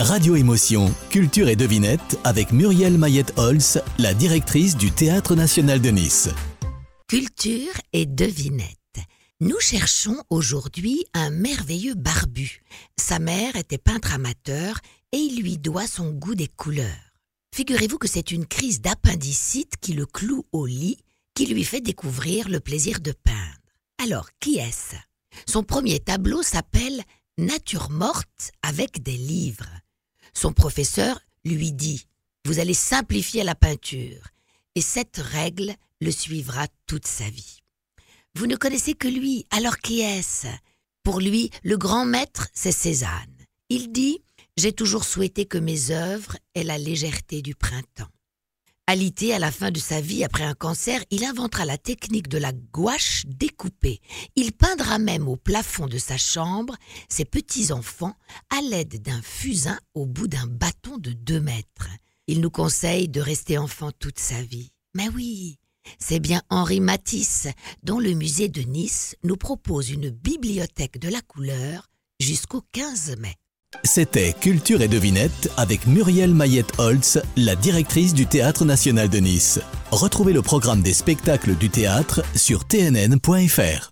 Radio Émotion, Culture et Devinette avec Muriel Mayette-Holz, la directrice du Théâtre National de Nice. Culture et devinette. Nous cherchons aujourd'hui un merveilleux barbu. Sa mère était peintre amateur et il lui doit son goût des couleurs. Figurez-vous que c'est une crise d'appendicite qui le cloue au lit, qui lui fait découvrir le plaisir de peindre. Alors, qui est-ce? Son premier tableau s'appelle Nature morte avec des livres. Son professeur lui dit Vous allez simplifier la peinture, et cette règle le suivra toute sa vie. Vous ne connaissez que lui, alors qui est-ce? Pour lui, le grand maître, c'est Cézanne. Il dit J'ai toujours souhaité que mes œuvres aient la légèreté du printemps. Alité à la fin de sa vie après un cancer, il inventera la technique de la gouache découpée. Il peindra même au plafond de sa chambre ses petits-enfants à l'aide d'un fusain au bout d'un bâton de deux mètres. Il nous conseille de rester enfant toute sa vie. Mais oui, c'est bien Henri Matisse dont le musée de Nice nous propose une bibliothèque de la couleur jusqu'au 15 mai. C'était Culture et Devinette avec Muriel Mayette-Holtz, la directrice du Théâtre National de Nice. Retrouvez le programme des spectacles du théâtre sur tnn.fr.